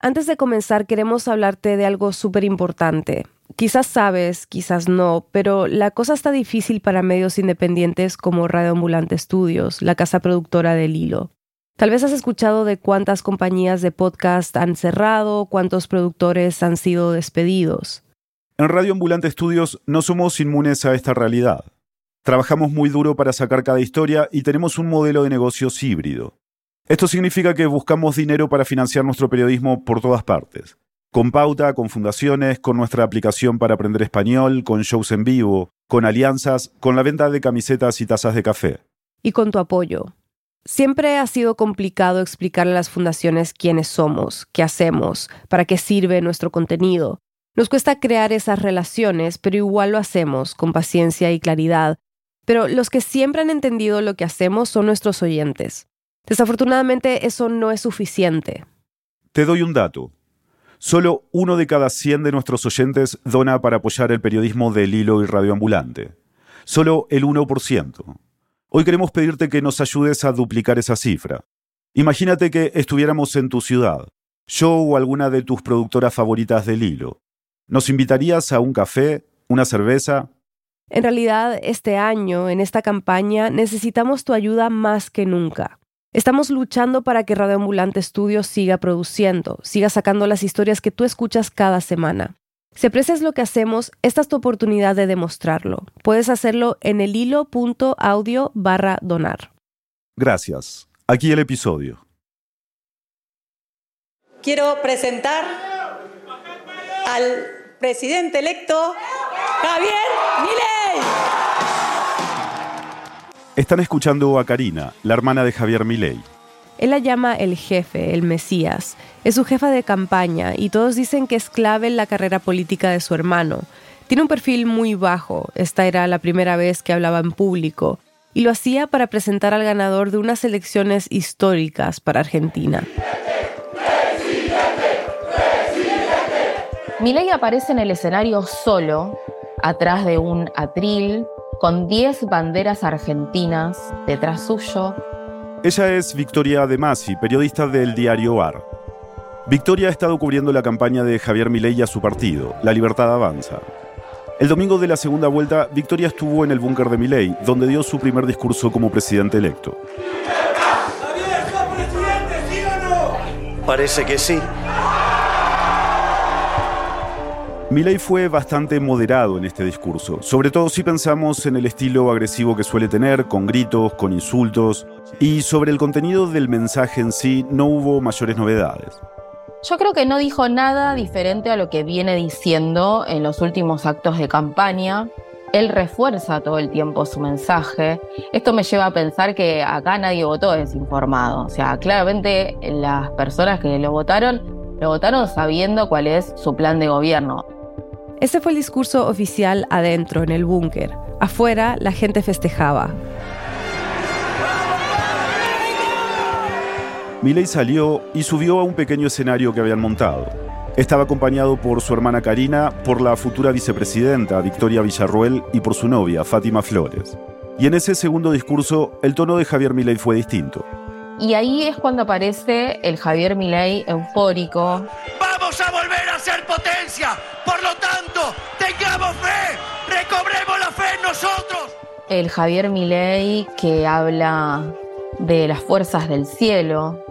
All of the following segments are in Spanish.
Antes de comenzar, queremos hablarte de algo súper importante. Quizás sabes, quizás no, pero la cosa está difícil para medios independientes como Radio Ambulante Estudios, la casa productora del Hilo. Tal vez has escuchado de cuántas compañías de podcast han cerrado, cuántos productores han sido despedidos. En Radio Ambulante Estudios no somos inmunes a esta realidad. Trabajamos muy duro para sacar cada historia y tenemos un modelo de negocios híbrido. Esto significa que buscamos dinero para financiar nuestro periodismo por todas partes. Con pauta, con fundaciones, con nuestra aplicación para aprender español, con shows en vivo, con alianzas, con la venta de camisetas y tazas de café. Y con tu apoyo. Siempre ha sido complicado explicarle a las fundaciones quiénes somos, qué hacemos, para qué sirve nuestro contenido. Nos cuesta crear esas relaciones, pero igual lo hacemos, con paciencia y claridad. Pero los que siempre han entendido lo que hacemos son nuestros oyentes. Desafortunadamente eso no es suficiente. Te doy un dato. Solo uno de cada 100 de nuestros oyentes dona para apoyar el periodismo del hilo y radioambulante. Solo el 1%. Hoy queremos pedirte que nos ayudes a duplicar esa cifra. Imagínate que estuviéramos en tu ciudad, yo o alguna de tus productoras favoritas del hilo. ¿Nos invitarías a un café, una cerveza? En realidad, este año, en esta campaña, necesitamos tu ayuda más que nunca. Estamos luchando para que Radio Ambulante Studios siga produciendo, siga sacando las historias que tú escuchas cada semana. Si aprecias lo que hacemos, esta es tu oportunidad de demostrarlo. Puedes hacerlo en el hilo.audio barra donar. Gracias. Aquí el episodio. Quiero presentar al presidente electo Javier Milei. Están escuchando a Karina, la hermana de Javier Milei. Él la llama el jefe, el Mesías. Es su jefa de campaña y todos dicen que es clave en la carrera política de su hermano. Tiene un perfil muy bajo, esta era la primera vez que hablaba en público, y lo hacía para presentar al ganador de unas elecciones históricas para Argentina. Milei aparece en el escenario solo, atrás de un atril con 10 banderas argentinas detrás suyo. Ella es Victoria De Masi, periodista del diario AR. Victoria ha estado cubriendo la campaña de Javier Milei a su partido, La Libertad Avanza. El domingo de la segunda vuelta, Victoria estuvo en el búnker de Milei, donde dio su primer discurso como presidente electo. Parece que sí. Milei fue bastante moderado en este discurso, sobre todo si pensamos en el estilo agresivo que suele tener, con gritos, con insultos, y sobre el contenido del mensaje en sí no hubo mayores novedades. Yo creo que no dijo nada diferente a lo que viene diciendo en los últimos actos de campaña. Él refuerza todo el tiempo su mensaje. Esto me lleva a pensar que acá nadie votó desinformado. O sea, claramente las personas que lo votaron, lo votaron sabiendo cuál es su plan de gobierno. Ese fue el discurso oficial adentro, en el búnker. Afuera, la gente festejaba. Milei salió y subió a un pequeño escenario que habían montado. Estaba acompañado por su hermana Karina, por la futura vicepresidenta Victoria Villarruel y por su novia Fátima Flores. Y en ese segundo discurso, el tono de Javier Milei fue distinto. Y ahí es cuando aparece el Javier Milei eufórico. ¡Vamos a volver a ser potencia! Por lo tanto, tengamos fe, recobremos la fe en nosotros. El Javier Milei que habla de las fuerzas del cielo.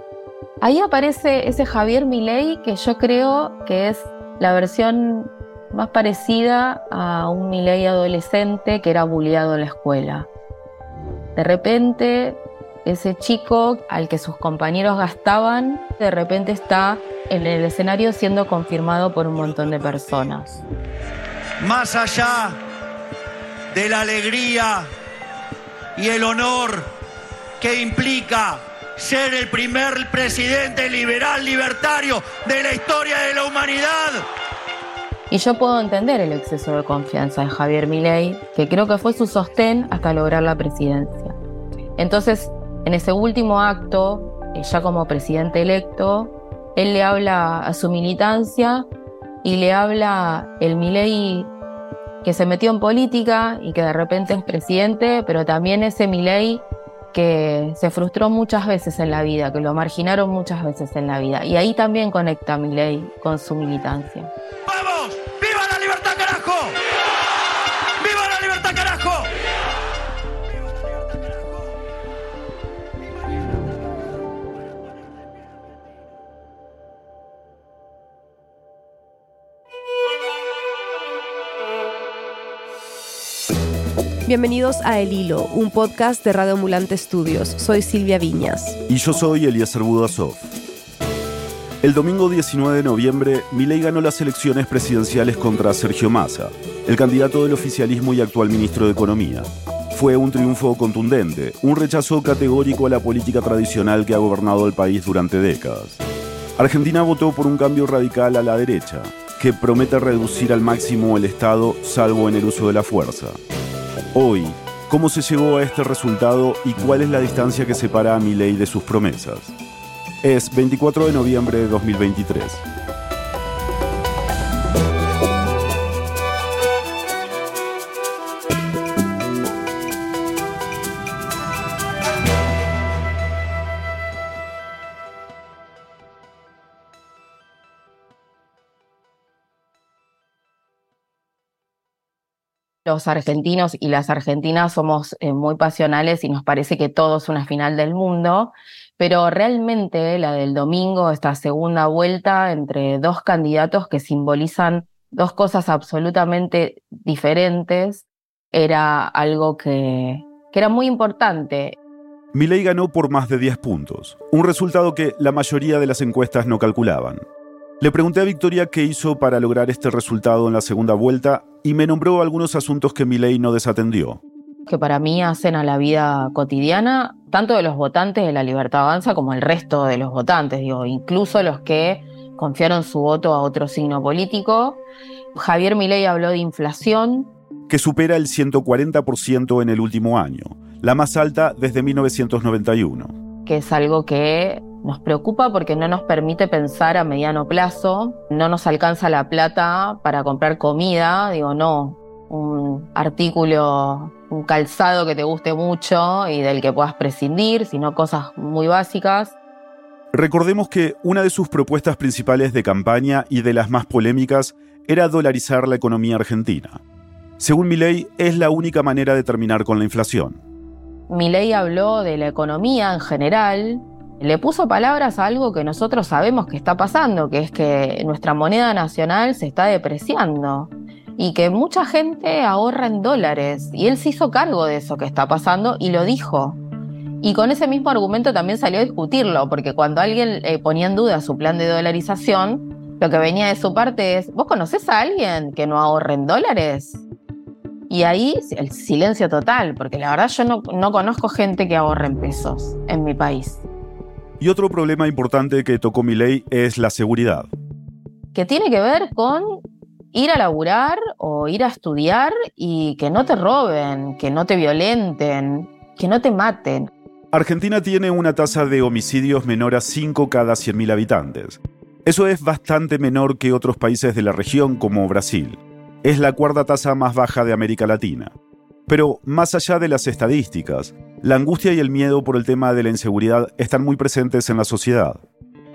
Ahí aparece ese Javier Milei que yo creo que es la versión más parecida a un Milei adolescente que era bulliado en la escuela. De repente ese chico al que sus compañeros gastaban, de repente está en el escenario siendo confirmado por un montón de personas. Más allá de la alegría y el honor que implica ser el primer presidente liberal libertario de la historia de la humanidad. Y yo puedo entender el exceso de confianza de Javier Milei, que creo que fue su sostén hasta lograr la presidencia. Entonces, en ese último acto, ya como presidente electo, él le habla a su militancia y le habla el Milei que se metió en política y que de repente es presidente, pero también ese Milei que se frustró muchas veces en la vida, que lo marginaron muchas veces en la vida. Y ahí también conecta ley con su militancia. Bienvenidos a El Hilo, un podcast de Radio Ambulante Estudios. Soy Silvia Viñas. Y yo soy Eliezer Budasov. El domingo 19 de noviembre, Milei ganó las elecciones presidenciales contra Sergio Massa, el candidato del oficialismo y actual ministro de Economía. Fue un triunfo contundente, un rechazo categórico a la política tradicional que ha gobernado el país durante décadas. Argentina votó por un cambio radical a la derecha, que promete reducir al máximo el Estado salvo en el uso de la fuerza. Hoy, ¿cómo se llegó a este resultado y cuál es la distancia que separa a Milei de sus promesas? Es 24 de noviembre de 2023. Los argentinos y las argentinas somos eh, muy pasionales y nos parece que todo es una final del mundo, pero realmente la del domingo, esta segunda vuelta entre dos candidatos que simbolizan dos cosas absolutamente diferentes, era algo que, que era muy importante. Milei ganó por más de 10 puntos, un resultado que la mayoría de las encuestas no calculaban. Le pregunté a Victoria qué hizo para lograr este resultado en la segunda vuelta y me nombró algunos asuntos que Milei no desatendió. Que para mí hacen a la vida cotidiana, tanto de los votantes de la Libertad Avanza como el resto de los votantes, digo, incluso los que confiaron su voto a otro signo político. Javier Milei habló de inflación. Que supera el 140% en el último año, la más alta desde 1991. Que es algo que nos preocupa porque no nos permite pensar a mediano plazo, no nos alcanza la plata para comprar comida, digo, no, un artículo, un calzado que te guste mucho y del que puedas prescindir, sino cosas muy básicas. Recordemos que una de sus propuestas principales de campaña y de las más polémicas era dolarizar la economía argentina. Según Milei, es la única manera de terminar con la inflación. Milei habló de la economía en general, le puso palabras a algo que nosotros sabemos que está pasando, que es que nuestra moneda nacional se está depreciando y que mucha gente ahorra en dólares. Y él se hizo cargo de eso que está pasando y lo dijo. Y con ese mismo argumento también salió a discutirlo, porque cuando alguien eh, ponía en duda su plan de dolarización, lo que venía de su parte es, ¿vos conocés a alguien que no ahorre en dólares? Y ahí el silencio total, porque la verdad yo no, no conozco gente que ahorre en pesos en mi país. Y otro problema importante que tocó mi ley es la seguridad. Que tiene que ver con ir a laburar o ir a estudiar y que no te roben, que no te violenten, que no te maten. Argentina tiene una tasa de homicidios menor a 5 cada 100.000 habitantes. Eso es bastante menor que otros países de la región como Brasil. Es la cuarta tasa más baja de América Latina. Pero más allá de las estadísticas, la angustia y el miedo por el tema de la inseguridad están muy presentes en la sociedad.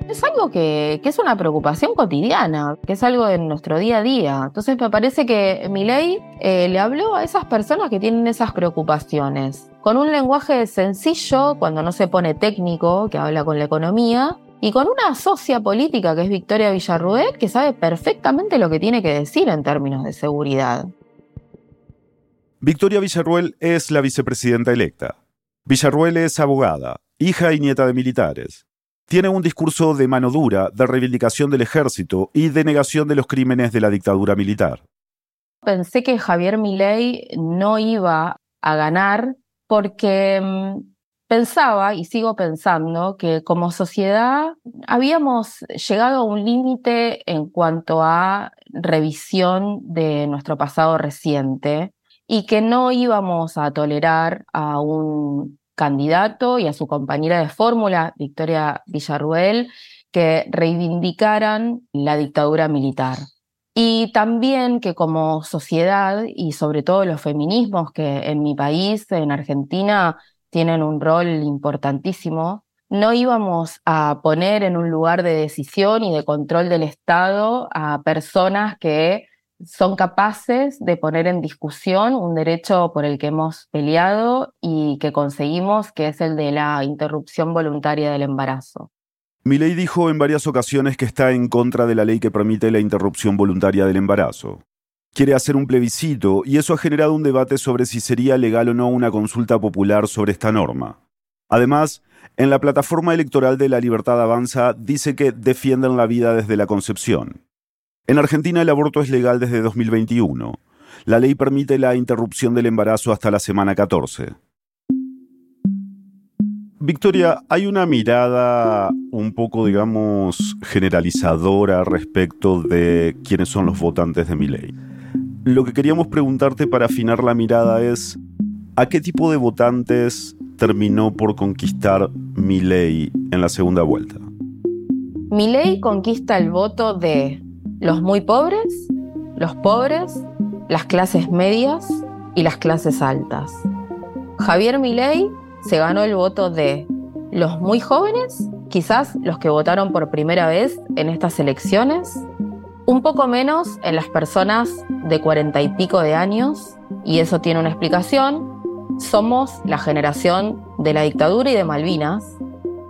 Es algo que, es una preocupación cotidiana, que es algo de nuestro día a día. Entonces me parece que mi ley eh, le habló a esas personas que tienen esas preocupaciones, con un lenguaje sencillo, cuando no se pone técnico, que habla con la economía, y con una socia política que es Victoria Villarruel, que sabe perfectamente lo que tiene que decir en términos de seguridad. Victoria Villarruel es la vicepresidenta electa. Villarruel es abogada, hija y nieta de militares. Tiene un discurso de mano dura, de reivindicación del ejército y de negación de los crímenes de la dictadura militar. Pensé que Javier Milei no iba a ganar porque mm, pensaba y sigo pensando que como sociedad habíamos llegado a un límite en cuanto a revisión de nuestro pasado reciente y que no íbamos a tolerar a un candidato y a su compañera de fórmula, Victoria Villarruel, que reivindicaran la dictadura militar. Y también que como sociedad y sobre todo los feminismos que en mi país, en Argentina, tienen un rol importantísimo. No íbamos a poner en un lugar de decisión y de control del Estado a personas que son capaces de poner en discusión un derecho por el que hemos peleado y que conseguimos, que es el de la interrupción voluntaria del embarazo. Milei dijo en varias ocasiones que está en contra de la ley que permite la interrupción voluntaria del embarazo. Quiere hacer un plebiscito y eso ha generado un debate sobre si sería legal o no una consulta popular sobre esta norma. Además, en la plataforma electoral de la Libertad Avanza dice que defienden la vida desde la concepción. En Argentina el aborto es legal desde 2021. La ley permite la interrupción del embarazo hasta la semana 14. Victoria, hay una mirada un poco, digamos, generalizadora respecto de quiénes son los votantes de mi ley. Lo que queríamos preguntarte para afinar la mirada es, ¿a qué tipo de votantes terminó por conquistar mi ley en la segunda vuelta? Mi ley conquista el voto de los muy pobres, los pobres, las clases medias y las clases altas. Javier Milei se ganó el voto de los muy jóvenes, quizás los que votaron por primera vez en estas elecciones, un poco menos en las personas de cuarenta y pico de años, y eso tiene una explicación. Somos la generación de la dictadura y de Malvinas,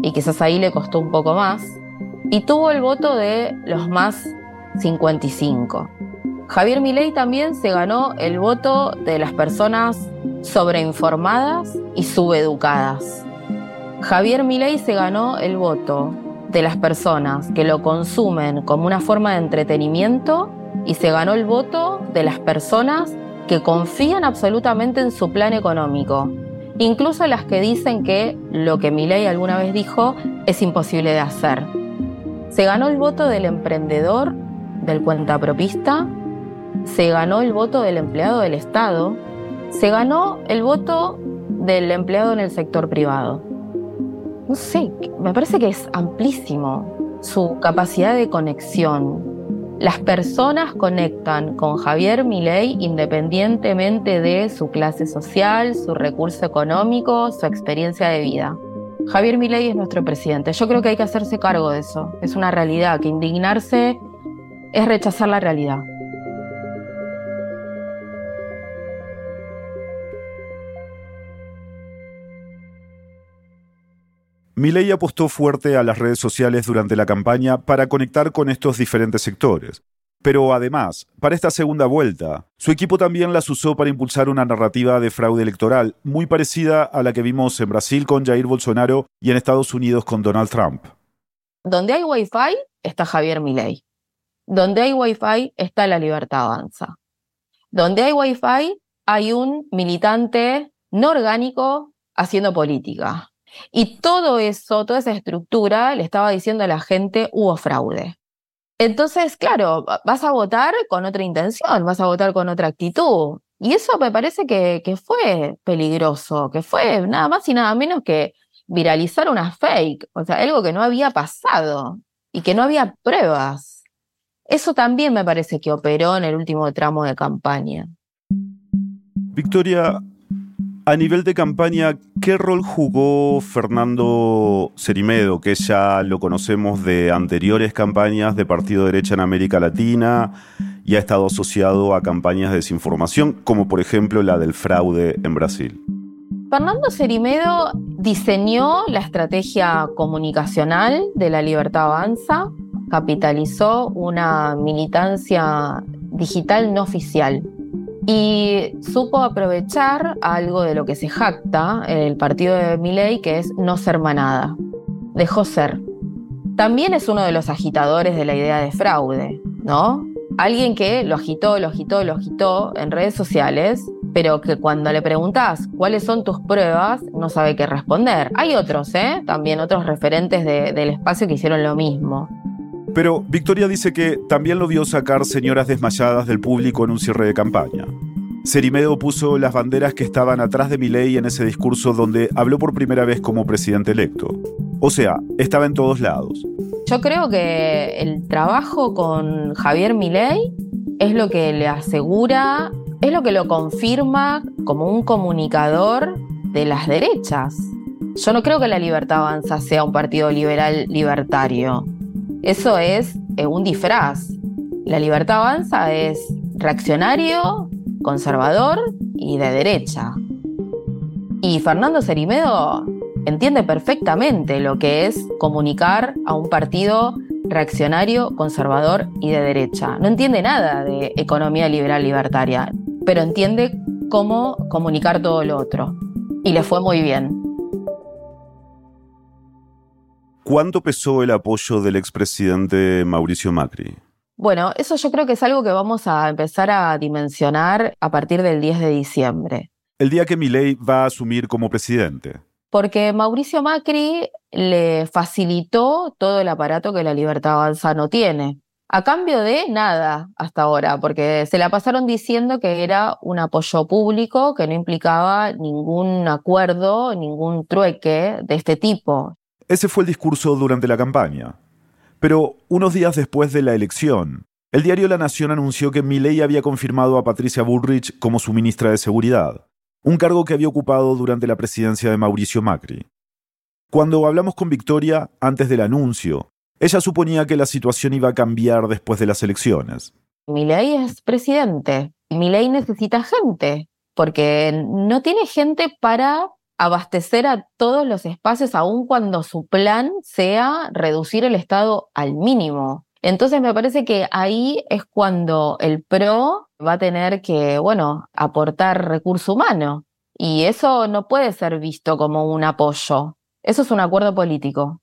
y quizás ahí le costó un poco más, y tuvo el voto de los más 55. Javier Milei también se ganó el voto de las personas sobreinformadas y subeducadas. Javier Milei se ganó el voto de las personas que lo consumen como una forma de entretenimiento y se ganó el voto de las personas que confían absolutamente en su plan económico, incluso las que dicen que lo que Milei alguna vez dijo es imposible de hacer. Se ganó el voto del emprendedor del cuentapropista, se ganó el voto del empleado del Estado, se ganó el voto del empleado en el sector privado. No sé, me parece que es amplísimo su capacidad de conexión. Las personas conectan con Javier Milei independientemente de su clase social, su recurso económico, su experiencia de vida. Javier Milei es nuestro presidente. Yo creo que hay que hacerse cargo de eso. Es una realidad que indignarse es rechazar la realidad. Milei apostó fuerte a las redes sociales durante la campaña para conectar con estos diferentes sectores. Pero además, para esta segunda vuelta, su equipo también las usó para impulsar una narrativa de fraude electoral muy parecida a la que vimos en Brasil con Jair Bolsonaro y en Estados Unidos con Donald Trump. Donde hay Wi-Fi está Javier Milei. Donde hay Wi-Fi está la libertad avanza. Donde hay Wi-Fi hay un militante no orgánico haciendo política. Y todo eso, toda esa estructura le estaba diciendo a la gente hubo fraude. Entonces, claro, vas a votar con otra intención, vas a votar con otra actitud. Y eso me parece que, que fue peligroso, que fue nada más y nada menos que viralizar una fake, o sea, algo que no había pasado y que no había pruebas. Eso también me parece que operó en el último tramo de campaña. Victoria, a nivel de campaña, ¿qué rol jugó Fernando Cerimedo, que ya lo conocemos de anteriores campañas de partido derecha en América Latina y ha estado asociado a campañas de desinformación, como por ejemplo la del fraude en Brasil? Fernando Cerimedo diseñó la estrategia comunicacional de la Libertad Avanza, capitalizó una militancia digital no oficial y supo aprovechar algo de lo que se jacta el partido de Milei, que es no ser manada. Dejó ser. También es uno de los agitadores de la idea de fraude, ¿no? Alguien que lo agitó, lo agitó, lo agitó en redes sociales, pero que cuando le preguntas cuáles son tus pruebas, no sabe qué responder. Hay otros, ¿eh? También otros referentes del espacio que hicieron lo mismo. Pero Victoria dice que también lo vio sacar señoras desmayadas del público en un cierre de campaña. Cerimedo puso las banderas que estaban atrás de Milei en ese discurso donde habló por primera vez como presidente electo. O sea, estaba en todos lados. Yo creo que el trabajo con Javier Milei es lo que le asegura, es lo que lo confirma como un comunicador de las derechas. Yo no creo que la Libertad Avanza sea un partido liberal libertario. Eso es eh, un disfraz. La Libertad Avanza es reaccionario, conservador y de derecha. Y Fernando Cerimedo entiende perfectamente lo que es comunicar a un partido reaccionario, conservador y de derecha. No entiende nada de economía liberal libertaria, pero entiende cómo comunicar todo lo otro. Y le fue muy bien. ¿Cuánto pesó el apoyo del expresidente Mauricio Macri? Bueno, eso yo creo que es algo que vamos a empezar a dimensionar a partir del 10 de diciembre. El día que Milei va a asumir como presidente porque Mauricio Macri le facilitó todo el aparato que la Libertad Avanza no tiene. A cambio de nada hasta ahora, porque se la pasaron diciendo que era un apoyo público que no implicaba ningún acuerdo, ningún trueque de este tipo. Ese fue el discurso durante la campaña. Pero unos días después de la elección, el diario La Nación anunció que Milei había confirmado a Patricia Bullrich como su ministra de Seguridad un cargo que había ocupado durante la presidencia de Mauricio Macri. Cuando hablamos con Victoria antes del anuncio, ella suponía que la situación iba a cambiar después de las elecciones. Milei es presidente. Milei necesita gente, porque no tiene gente para abastecer a todos los espacios, aun cuando su plan sea reducir el Estado al mínimo. Entonces me parece que ahí es cuando el PRO va a tener que, bueno, aportar recurso humano. Y eso no puede ser visto como un apoyo. Eso es un acuerdo político.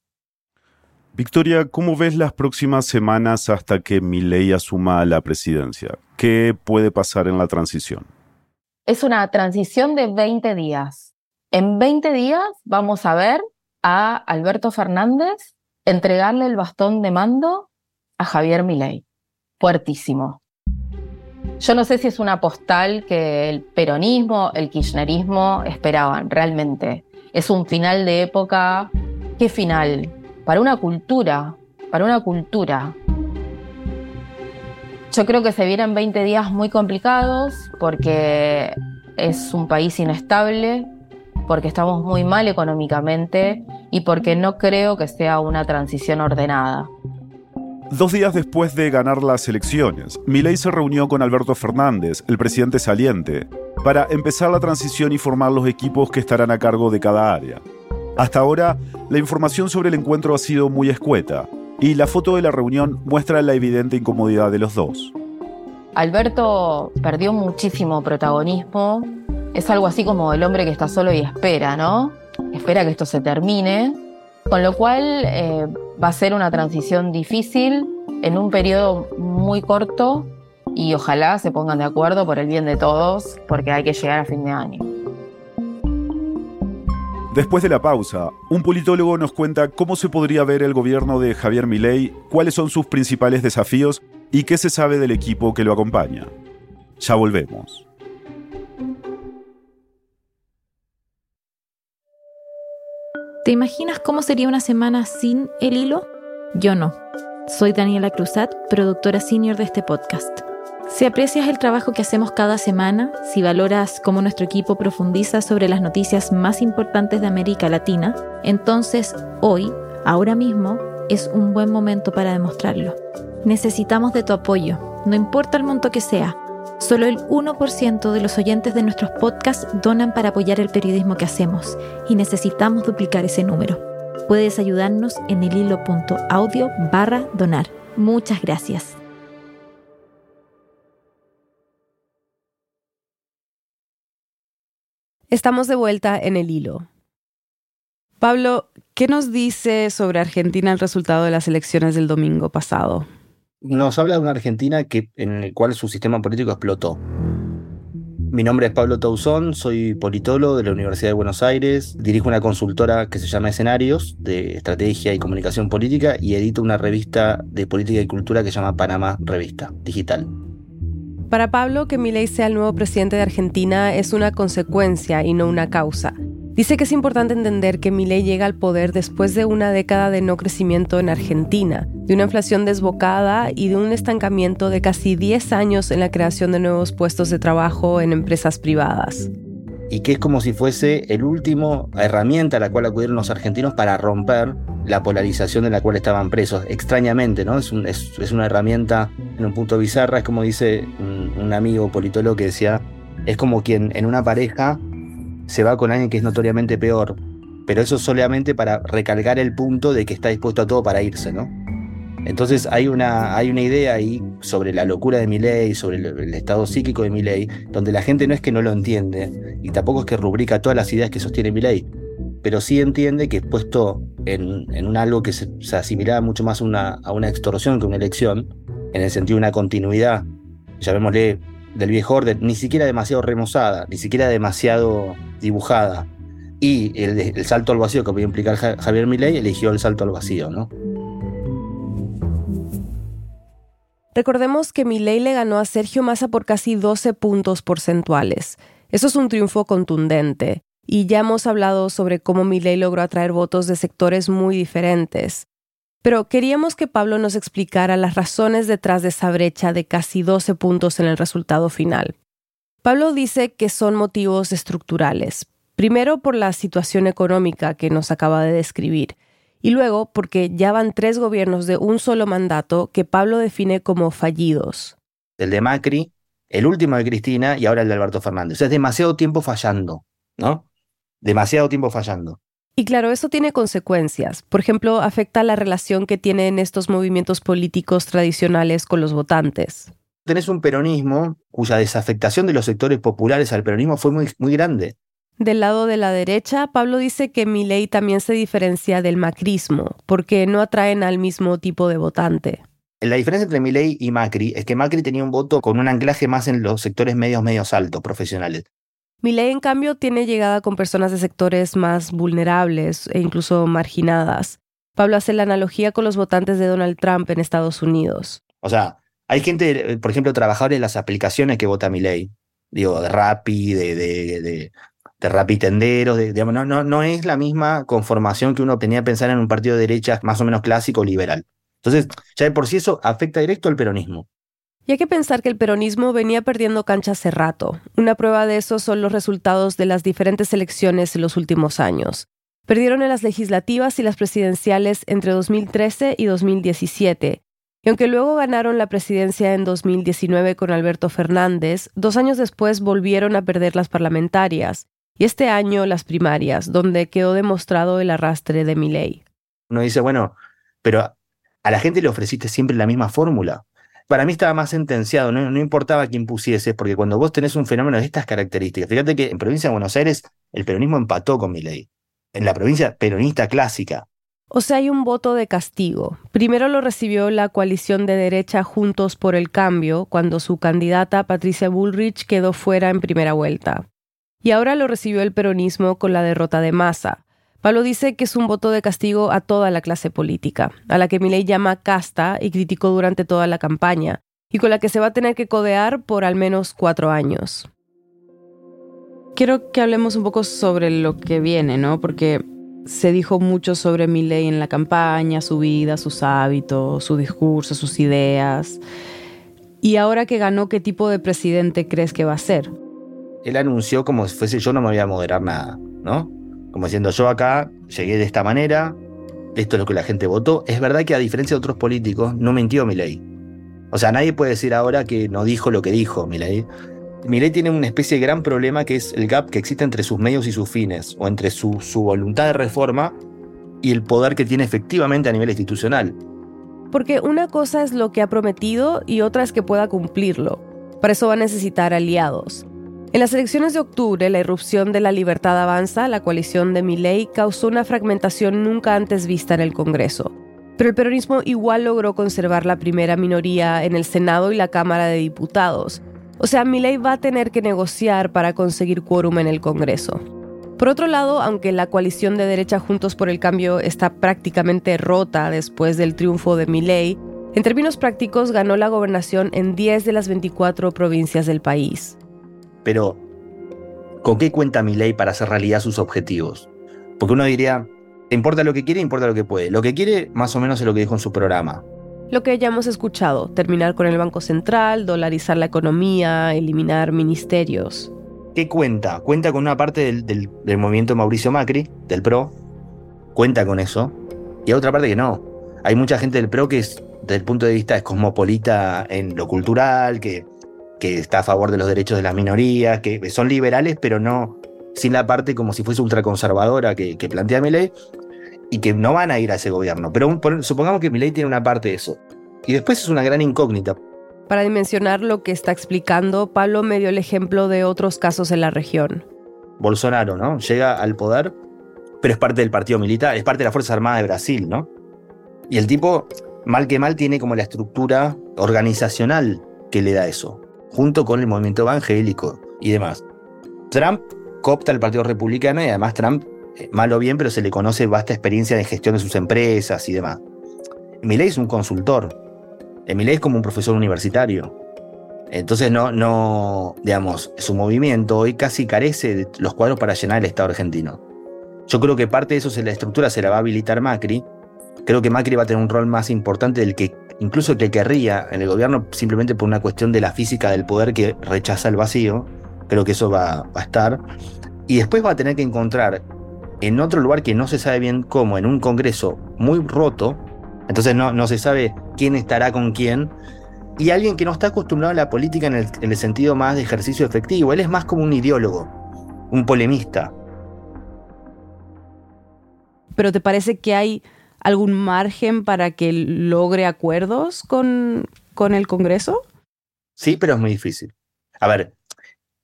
Victoria, ¿cómo ves las próximas semanas hasta que Milei asuma la presidencia? ¿Qué puede pasar en la transición? Es una transición de 20 días. En 20 días vamos a ver a Alberto Fernández entregarle el bastón de mando a Javier Milei. Fuertísimo. Yo no sé si es una postal que el peronismo, el kirchnerismo esperaban, realmente. Es un final de época. ¿Qué final? Para una cultura, para una cultura. Yo creo que se vienen 20 días muy complicados porque es un país inestable, porque estamos muy mal económicamente y porque no creo que sea una transición ordenada. Dos días después de ganar las elecciones, Milei se reunió con Alberto Fernández, el presidente saliente, para empezar la transición y formar los equipos que estarán a cargo de cada área. Hasta ahora, la información sobre el encuentro ha sido muy escueta, y la foto de la reunión muestra la evidente incomodidad de los dos. Alberto perdió muchísimo protagonismo. Es algo así como el hombre que está solo y espera, ¿no? Espera que esto se termine. Con lo cual eh, va a ser una transición difícil en un periodo muy corto y ojalá se pongan de acuerdo por el bien de todos porque hay que llegar a fin de año. Después de la pausa, un politólogo nos cuenta cómo se podría ver el gobierno de Javier Milei, cuáles son sus principales desafíos y qué se sabe del equipo que lo acompaña. Ya volvemos. ¿Te imaginas cómo sería una semana sin el hilo? Yo no. Soy Daniela Cruzat, productora senior de este podcast. Si aprecias el trabajo que hacemos cada semana, si valoras cómo nuestro equipo profundiza sobre las noticias más importantes de América Latina, entonces hoy, ahora mismo, es un buen momento para demostrarlo. Necesitamos de tu apoyo, no importa el monto que sea Solo el 1% de los oyentes de nuestros podcasts donan para apoyar el periodismo que hacemos y necesitamos duplicar ese número. Puedes ayudarnos en el hilo.audio barra donar. Muchas gracias. Estamos de vuelta en el hilo. Pablo, ¿qué nos dice sobre Argentina el resultado de las elecciones del domingo pasado? Nos habla de una Argentina que, en el cual su sistema político explotó. Mi nombre es Pablo Tauzón, soy politólogo de la Universidad de Buenos Aires, dirijo una consultora que se llama Escenarios de Estrategia y Comunicación Política y edito una revista de política y cultura que se llama Panamá Revista Digital. Para Pablo, que Milei sea el nuevo presidente de Argentina es una consecuencia y no una causa. Dice que es importante entender que Milei llega al poder después de una década de no crecimiento en Argentina, de una inflación desbocada y de un estancamiento de casi 10 años en la creación de nuevos puestos de trabajo en empresas privadas. y que es como si fuese el último herramienta a la cual acudieron los argentinos para romper la polarización de la cual estaban presos. Extrañamente, ¿no? Es, una herramienta en un punto bizarra, es como dice un, un amigo politólogo que decía, es como quien en una pareja se va con alguien que es notoriamente peor, pero eso solamente para recalcar el punto de que está dispuesto a todo para irse, ¿no? Entonces hay una, hay una idea ahí sobre la locura de Milley, sobre el, estado psíquico de Milley, donde la gente no es que no lo entiende, y tampoco es que rubrica todas las ideas que sostiene Milley, pero sí entiende que es puesto en, un algo que se, asimilaba mucho más a una, a una extorsión que una elección, en el sentido de una continuidad, llamémosle del viejo orden, ni siquiera demasiado remozada, ni siquiera demasiado dibujada. Y el, salto al vacío que podía implicar Javier Milei eligió el salto al vacío, ¿no? Recordemos que Milei le ganó a Sergio Massa por casi 12 puntos porcentuales. Eso es un triunfo contundente. Y ya hemos hablado sobre cómo Milei logró atraer votos de sectores muy diferentes. Pero queríamos que Pablo nos explicara las razones detrás de esa brecha de casi 12 puntos en el resultado final. Pablo dice que son motivos estructurales. Primero por la situación económica que nos acaba de describir, y luego porque ya van tres gobiernos de un solo mandato que Pablo define como fallidos. El de Macri, el último de Cristina y ahora el de Alberto Fernández. O sea, es demasiado tiempo fallando, ¿no? Demasiado tiempo fallando. Y claro, eso tiene consecuencias. Por ejemplo, afecta la relación que tienen estos movimientos políticos tradicionales con los votantes. Tenés un peronismo cuya desafectación de los sectores populares al peronismo fue muy, muy grande. Del lado de la derecha, Pablo dice que Milei también se diferencia del macrismo, porque no atraen al mismo tipo de votante. La diferencia entre Milei y Macri es que Macri tenía un voto con un anclaje más en los sectores medios, medios altos, profesionales. Milei, en cambio, tiene llegada con personas de sectores más vulnerables e incluso marginadas. Pablo hace la analogía con los votantes de Donald Trump en Estados Unidos. O sea, hay gente, por ejemplo, trabajadores en las aplicaciones que vota Milei. Digo, de Rappi, de, de, de, de no es la misma conformación que uno tenía que pensar en un partido de derecha más o menos clásico liberal. Entonces, ya de por sí eso afecta directo al peronismo. Y hay que pensar que el peronismo venía perdiendo cancha hace rato. Una prueba de eso son los resultados de las diferentes elecciones en los últimos años. Perdieron en las legislativas y las presidenciales entre 2013 y 2017. Y aunque luego ganaron la presidencia en 2019 con Alberto Fernández, dos años después volvieron a perder las parlamentarias y este año las primarias, donde quedó demostrado el arrastre de mi ley. Uno dice, bueno, pero a la gente le ofreciste siempre la misma fórmula para mí estaba más sentenciado, no, importaba quién pusiese, porque cuando vos tenés un fenómeno de estas características, fíjate que en provincia de Buenos Aires el peronismo empató con mi ley, en la provincia peronista clásica. O sea, hay un voto de castigo. Primero lo recibió la coalición de derecha Juntos por el Cambio, cuando su candidata Patricia Bullrich quedó fuera en primera vuelta. Y ahora lo recibió el peronismo con la derrota de Massa. Pablo dice que es un voto de castigo a toda la clase política, a la que Milei llama casta y criticó durante toda la campaña, y con la que se va a tener que codear por al menos cuatro años. Quiero que hablemos un poco sobre lo que viene, ¿no? Porque se dijo mucho sobre Milei en la campaña, su vida, sus hábitos, su discurso, sus ideas. Y ahora que ganó, ¿qué tipo de presidente crees que va a ser? Él anunció como si fuese yo no me voy a moderar nada, ¿no? Como diciendo, yo acá llegué de esta manera, esto es lo que la gente votó. Es verdad que a diferencia de otros políticos, no mintió Milei. O sea, nadie puede decir ahora que no dijo lo que dijo Milei. Milei tiene una especie de gran problema que es el gap que existe entre sus medios y sus fines, o entre su, su voluntad de reforma y el poder que tiene efectivamente a nivel institucional. Porque una cosa es lo que ha prometido y otra es que pueda cumplirlo. Para eso va a necesitar aliados. En las elecciones de octubre, la irrupción de la Libertad Avanza, la coalición de Milei, causó una fragmentación nunca antes vista en el Congreso. Pero el peronismo igual logró conservar la primera minoría en el Senado y la Cámara de Diputados. O sea, Milei va a tener que negociar para conseguir quórum en el Congreso. Por otro lado, aunque la coalición de derecha Juntos por el Cambio está prácticamente rota después del triunfo de Milei, en términos prácticos ganó la gobernación en 10 de las 24 provincias del país. Pero, ¿con qué cuenta mi ley para hacer realidad sus objetivos? Porque uno diría, importa lo que quiere, importa lo que puede. Lo que quiere, más o menos es lo que dijo en su programa. Lo que ya hemos escuchado, terminar con el Banco Central, dolarizar la economía, eliminar ministerios. ¿Qué ¿qué cuenta? Cuenta con una parte del, del, movimiento Mauricio Macri, del PRO, cuenta con eso, y otra parte que no. Hay mucha gente del PRO que es, desde el punto de vista es cosmopolita en lo cultural, que, que está a favor de los derechos de las minorías, que son liberales, pero no sin la parte como si fuese ultraconservadora que, plantea Milei, y que no van a ir a ese gobierno. Pero supongamos que Milei tiene una parte de eso. Y después es una gran incógnita. Para dimensionar lo que está explicando, Pablo me dio el ejemplo de otros casos en la región. Bolsonaro, ¿no? Llega al poder, pero es parte del partido militar, es parte de las Fuerzas Armadas de Brasil, ¿no? Y el tipo, mal que mal, tiene como la estructura organizacional que le da eso, junto con el movimiento evangélico y demás. Trump copta el Partido Republicano y además Trump, mal o bien, pero se le conoce vasta experiencia de gestión de sus empresas y demás. Milei es un consultor. Milei es como un profesor universitario. Entonces no, no, digamos, su movimiento hoy casi carece de los cuadros para llenar el Estado argentino. Yo creo que parte de eso, se la estructura se la va a habilitar Macri. Creo que Macri va a tener un rol más importante del que incluso que querría en el gobierno simplemente por una cuestión de la física del poder que rechaza el vacío. Creo que eso va a estar. Y después va a tener que encontrar en otro lugar que no se sabe bien cómo, en un Congreso muy roto, entonces no, no se sabe quién estará con quién, y alguien que no está acostumbrado a la política en el, en el sentido más de ejercicio efectivo, él es más como un ideólogo, un polemista. ¿Pero te parece que hay algún margen para que logre acuerdos con, con el Congreso? Sí, pero es muy difícil. A ver,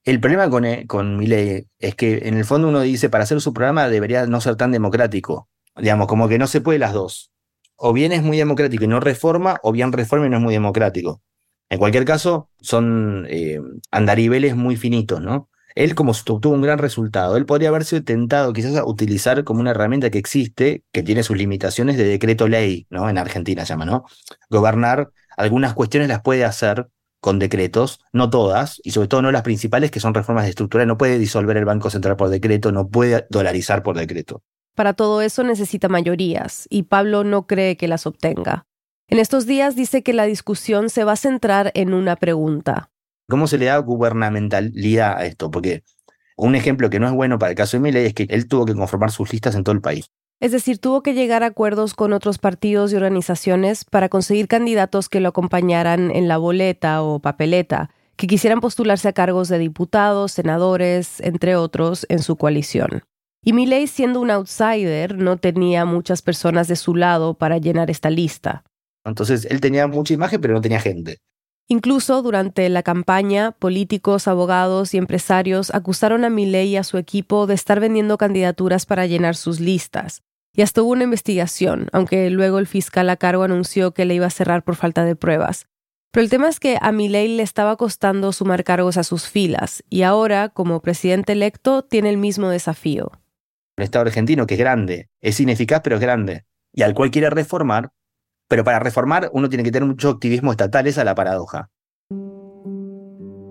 el problema con, eh, con Milei es que en el fondo uno dice, para hacer su programa debería no ser tan democrático. Digamos, como que no se puede las dos. O bien es muy democrático y no reforma, o bien reforma y no es muy democrático. En cualquier caso, son eh, andariveles muy finitos, ¿no? Él, como tuvo un gran resultado, él podría haberse tentado quizás a utilizar como una herramienta que existe, que tiene sus limitaciones de decreto ley, ¿no? En Argentina se llama, ¿no? Gobernar algunas cuestiones las puede hacer con decretos, no todas, y sobre todo no las principales, que son reformas de estructura. No puede disolver el Banco Central por decreto, no puede dolarizar por decreto. Para todo eso necesita mayorías, y Pablo no cree que las obtenga. En estos días dice que la discusión se va a centrar en una pregunta. ¿Cómo se le da gubernamentalidad a esto? Porque un ejemplo que no es bueno para el caso de Milei es que él tuvo que conformar sus listas en todo el país. Es decir, tuvo que llegar a acuerdos con otros partidos y organizaciones para conseguir candidatos que lo acompañaran en la boleta o papeleta, que quisieran postularse a cargos de diputados, senadores, entre otros, en su coalición. Y Milley, siendo un outsider, no tenía muchas personas de su lado para llenar esta lista. Entonces, él tenía mucha imagen, pero no tenía gente. Incluso durante la campaña, políticos, abogados y empresarios acusaron a Milley y a su equipo de estar vendiendo candidaturas para llenar sus listas. Y hasta hubo una investigación, aunque luego el fiscal a cargo anunció que le iba a cerrar por falta de pruebas. Pero el tema es que a Milley le estaba costando sumar cargos a sus filas, y ahora, como presidente electo, tiene el mismo desafío. El Estado argentino, que es grande, es ineficaz, pero es grande, y al cual quiere reformar, pero para reformar uno tiene que tener mucho activismo estatal, esa es la paradoja.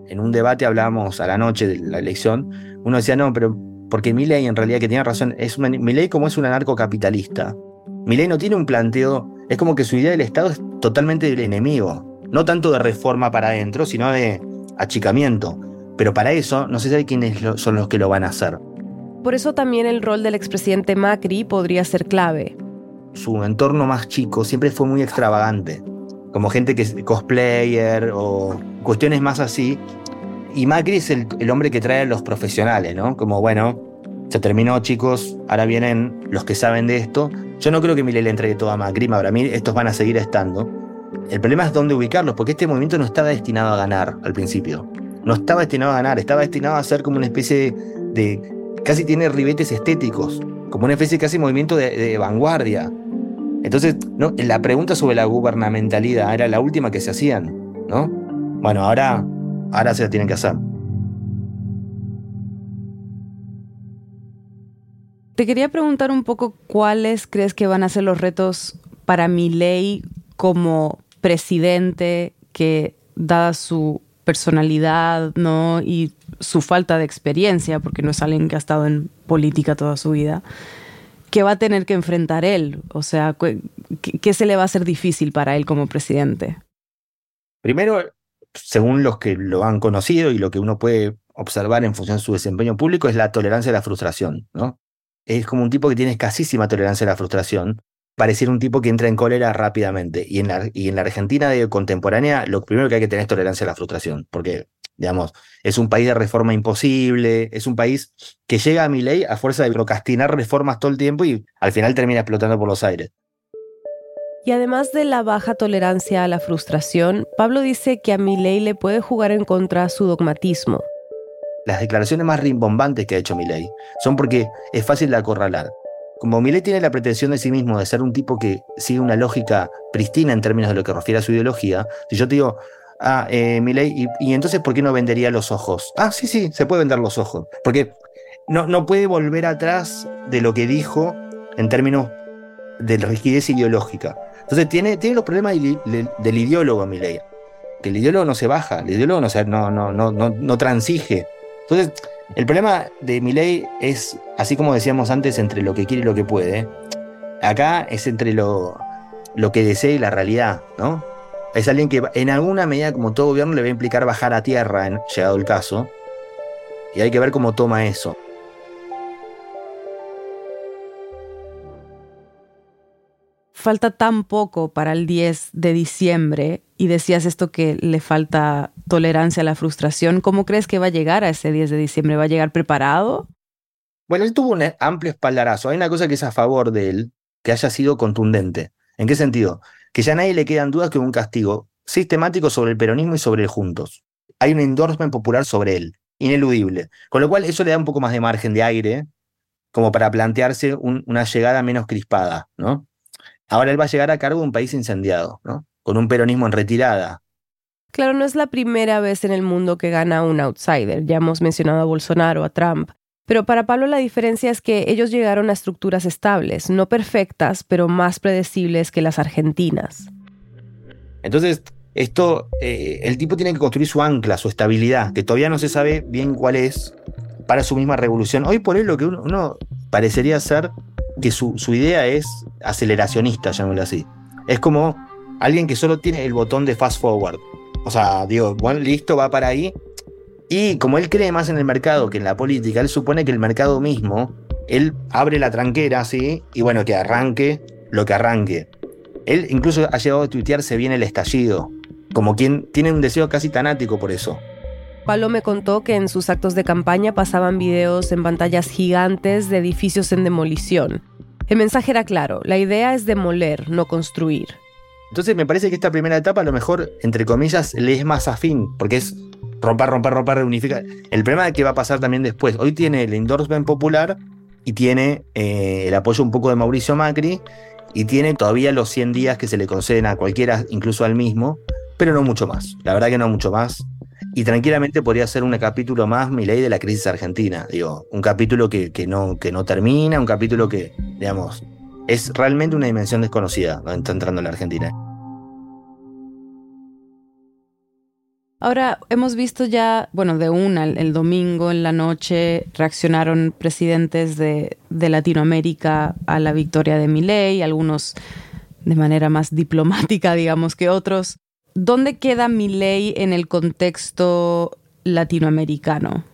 En un debate hablábamos a la noche de la elección, uno decía, no, pero porque Milley en realidad que tiene razón, es Milley como es un anarcocapitalista. Milley no tiene un planteo, es como que su idea del Estado es totalmente del enemigo, no tanto de reforma para adentro, sino de achicamiento. Pero para eso no se sabe quiénes son los que lo van a hacer. Por eso también el rol del expresidente Macri podría ser clave su entorno más chico siempre fue muy extravagante, como gente que es cosplayer o cuestiones más así. Y Macri es el, hombre que trae a los profesionales, ¿no? Como, bueno, se terminó, chicos, ahora vienen los que saben de esto. Yo no creo que Milei le entregue todo a Macri, para mí estos van a seguir estando. El problema es dónde ubicarlos, porque este movimiento no estaba destinado a ganar al principio. No estaba destinado a ganar, estaba destinado a ser como una especie de. casi tiene ribetes estéticos, como una especie de casi movimiento de, de vanguardia. Entonces, ¿no? la pregunta sobre la gubernamentalidad era la última que se hacían, ¿no? Bueno, ahora, ahora se la tienen que hacer. Te quería preguntar un poco cuáles crees que van a ser los retos para mi ley como presidente que dada su personalidad, ¿no? y su falta de experiencia, porque no es alguien que ha estado en política toda su vida, ¿qué va a tener que enfrentar él? O sea, ¿qué, se le va a hacer difícil para él como presidente? Primero, según los que lo han conocido y lo que uno puede observar en función de su desempeño público, es la tolerancia a la frustración, ¿no? Es como un tipo que tiene escasísima tolerancia a la frustración, pareciera un tipo que entra en cólera rápidamente. Y en la, y en la Argentina de contemporánea, lo primero que hay que tener es tolerancia a la frustración, porque, digamos, es un país de reforma imposible, es un país que llega a mi ley a fuerza de procrastinar reformas todo el tiempo y al final termina explotando por los aires. Y además de la baja tolerancia a la frustración, Pablo dice que a Milei le puede jugar en contra su dogmatismo. Las declaraciones más rimbombantes que ha hecho Milei son porque es fácil de acorralar. Como Milei tiene la pretensión de sí mismo de ser un tipo que sigue una lógica pristina en términos de lo que refiere a su ideología, si yo te digo, ah, eh, Milei, y, y, entonces ¿por qué no vendería los ojos? Ah, sí, sí, se puede vender los ojos. Porque no, no puede volver atrás de lo que dijo en términos de rigidez ideológica. Entonces tiene, tiene los problemas del, ideólogo Milei. Que el ideólogo no se baja, el ideólogo no, se, no, no, no, no transige. Entonces, el problema de Milei es, así como decíamos antes, entre lo que quiere y lo que puede. Acá es entre lo, lo que desea y la realidad, ¿no? Es alguien que en alguna medida, como todo gobierno, le va a implicar bajar a tierra, en, llegado el caso. Y hay que ver cómo toma eso. falta tan poco para el 10 de diciembre y decías esto que le falta tolerancia a la frustración, ¿cómo crees que va a llegar a ese 10 de diciembre? ¿Va a llegar preparado? Bueno, él tuvo un amplio espaldarazo. Hay una cosa que es a favor de él, que haya sido contundente. ¿En qué sentido? Que ya a nadie le quedan dudas que un castigo sistemático sobre el peronismo y sobre el Juntos. Hay un endorsement popular sobre él, ineludible. Con lo cual eso le da un poco más de margen de aire como para plantearse un, una llegada menos crispada, ¿no? Ahora él va a llegar a cargo de un país incendiado, ¿no? Con un peronismo en retirada. Claro, no es la primera vez en el mundo que gana un outsider. Ya hemos mencionado a Bolsonaro, a Trump. Pero para Pablo la diferencia es que ellos llegaron a estructuras estables, no perfectas, pero más predecibles que las argentinas. Entonces, esto, eh, el tipo tiene que construir su ancla, su estabilidad, que todavía no se sabe bien cuál es para su misma revolución. Hoy por él lo que uno, parecería ser que su, su idea es aceleracionista, llamémoslo así. Es como alguien que solo tiene el botón de fast forward. O sea, digo, bueno, listo, va para ahí. Y como él cree más en el mercado que en la política, él supone que el mercado mismo, él abre la tranquera, así, y bueno, que arranque lo que arranque. Él incluso ha llegado a tuitearse bien el estallido, como quien tiene un deseo casi tanático por eso. Pablo me contó que en sus actos de campaña pasaban videos en pantallas gigantes de edificios en demolición. El mensaje era claro, la idea es demoler, no construir. Entonces me parece que esta primera etapa a lo mejor, entre comillas, le es más afín, porque es romper, romper, romper, reunificar. El problema es que va a pasar también después. Hoy tiene el endorsement popular y tiene eh, el apoyo un poco de Mauricio Macri y tiene todavía los 100 días que se le conceden a cualquiera, incluso al mismo, pero no mucho más. La verdad que no mucho más. Y tranquilamente podría ser un capítulo más, mi ley, de la crisis argentina. Digo, un capítulo que, que, no, que no termina, un capítulo que, digamos, es realmente una dimensión desconocida donde está entrando la Argentina. Ahora, hemos visto ya, bueno, de una, el, domingo en la noche reaccionaron presidentes de, Latinoamérica a la victoria de Milei, algunos de manera más diplomática, digamos, que otros. ¿Dónde queda mi ley en el contexto latinoamericano?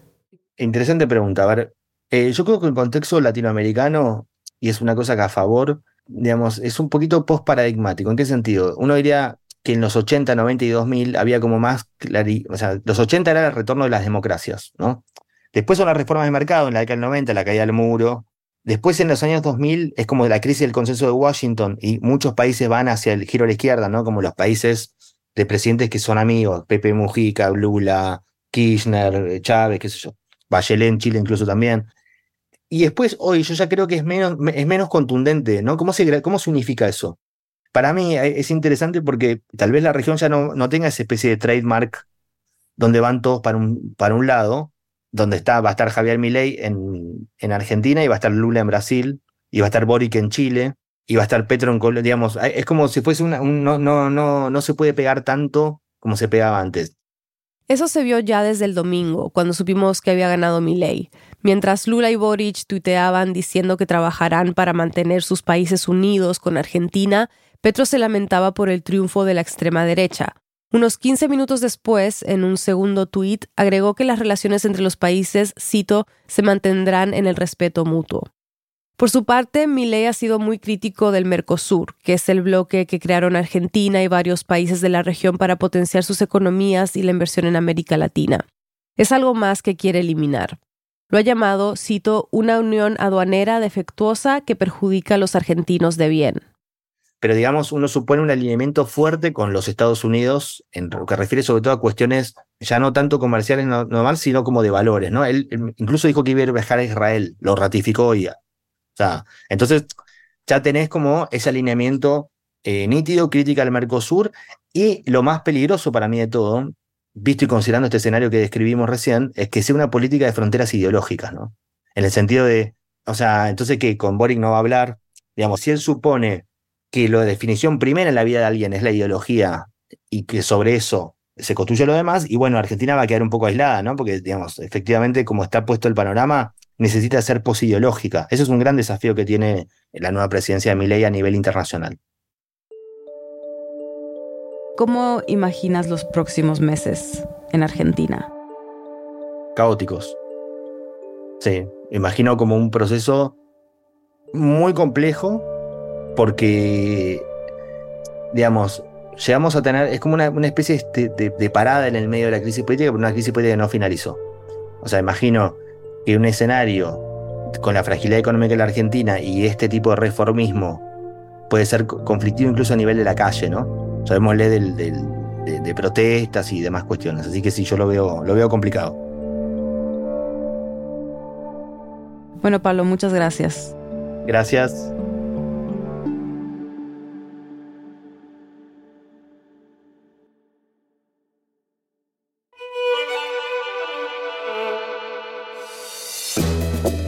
Interesante pregunta. A ver, eh, yo creo que el contexto latinoamericano, y es una cosa que a favor, digamos, es un poquito post paradigmático. ¿En qué sentido? Uno diría en los 80, 90 y 2000 había como más claridad. O sea, los 80 era el retorno de las democracias, ¿no? Después son las reformas de mercado, en la década del 90, la caída del muro. Después en los años 2000 es como la crisis del consenso de Washington y muchos países van hacia el giro a la izquierda, ¿no? Como los países de presidentes que son amigos, Pepe Mujica, Lula, Kirchner, Chávez, qué sé yo, Bachelet Chile incluso también. Y después, hoy yo ya creo que es menos, es menos contundente, ¿no? ¿Cómo se, ¿Cómo se unifica eso? Para mí es interesante porque tal vez la región ya no, no tenga esa especie de trademark donde van todos para un, para un lado, donde está, va a estar Javier Milei en, en Argentina y va a estar Lula en Brasil y va a estar Boric en Chile y va a estar Petro en Colombia, digamos, es como si fuese una, un, no, no, no, no se puede pegar tanto como se pegaba antes. Eso se vio ya desde el domingo, cuando supimos que había ganado Milei. Mientras Lula y Boric tuiteaban diciendo que trabajarán para mantener sus países unidos con Argentina, Petro se lamentaba por el triunfo de la extrema derecha. Unos 15 minutos después, en un segundo tuit, agregó que las relaciones entre los países, cito, se mantendrán en el respeto mutuo. Por su parte, Milei ha sido muy crítico del Mercosur, que es el bloque que crearon Argentina y varios países de la región para potenciar sus economías y la inversión en América Latina. Es algo más que quiere eliminar. Lo ha llamado, cito, una unión aduanera defectuosa que perjudica a los argentinos de bien. Pero digamos, uno supone un alineamiento fuerte con los Estados Unidos en lo que refiere sobre todo a cuestiones ya no tanto comerciales normal, sino como de valores, ¿no? Él, incluso dijo que iba a viajar a Israel, lo ratificó hoy entonces ya tenés como ese alineamiento eh, nítido, crítica al Mercosur, y lo más peligroso para mí de todo, visto y considerando este escenario que describimos recién, es que sea una política de fronteras ideológicas, ¿no? En el sentido de, o sea, entonces que con Boric no va a hablar, digamos, si él supone que la definición primera en la vida de alguien es la ideología y que sobre eso se construye lo demás, y bueno, Argentina va a quedar un poco aislada, ¿no? Porque, digamos, efectivamente, como está puesto el panorama, necesita ser posideológica. Ese es un gran desafío que tiene la nueva presidencia de Milei a nivel internacional. ¿Cómo imaginas los próximos meses en Argentina? Caóticos. Sí, imagino como un proceso muy complejo porque, digamos, llegamos a tener, es como una, especie de, de, parada en el medio de la crisis política, pero una crisis política que no finalizó. O sea, imagino que un escenario con la fragilidad económica de la Argentina y este tipo de reformismo puede ser conflictivo incluso a nivel de la calle, ¿no? Sabemosle del, de, de, protestas y demás cuestiones. Así que sí, yo lo veo, lo veo complicado. Bueno, Pablo, muchas gracias. Gracias.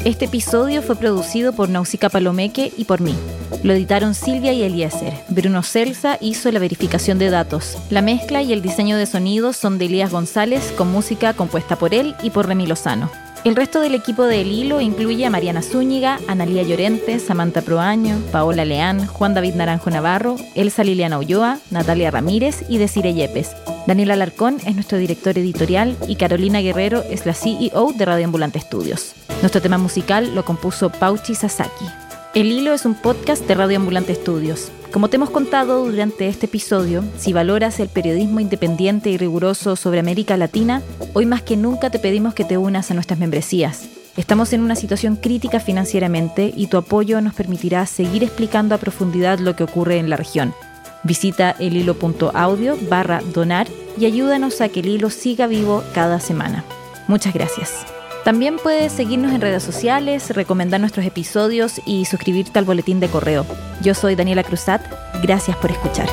Este episodio fue producido por Nausica Palomeque y por mí. Lo editaron Silvia y Eliezer. Bruno Celsa hizo la verificación de datos. La mezcla y el diseño de sonidos son de Elías González, con música compuesta por él y por Remy Lozano. El resto del equipo de El Hilo incluye a Mariana Zúñiga, Analía Llorente, Samantha Proaño, Paola Leán, Juan David Naranjo Navarro, Elsa Liliana Ulloa, Natalia Ramírez y Desire Yepes. Daniel Alarcón es nuestro director editorial y Carolina Guerrero es la CEO de Radio Ambulante Estudios. Nuestro tema musical lo compuso Pauchi Sasaki. El Hilo es un podcast de Radio Ambulante Estudios. Como te hemos contado durante este episodio, si valoras el periodismo independiente y riguroso sobre América Latina, hoy más que nunca te pedimos que te unas a nuestras membresías. Estamos en una situación crítica financieramente y tu apoyo nos permitirá seguir explicando a profundidad lo que ocurre en la región. Visita elhilo.audio barra donar y ayúdanos a que el hilo siga vivo cada semana. Muchas gracias. También puedes seguirnos en redes sociales, recomendar nuestros episodios y suscribirte al boletín de correo. Yo soy Daniela Cruzat. Gracias por escuchar.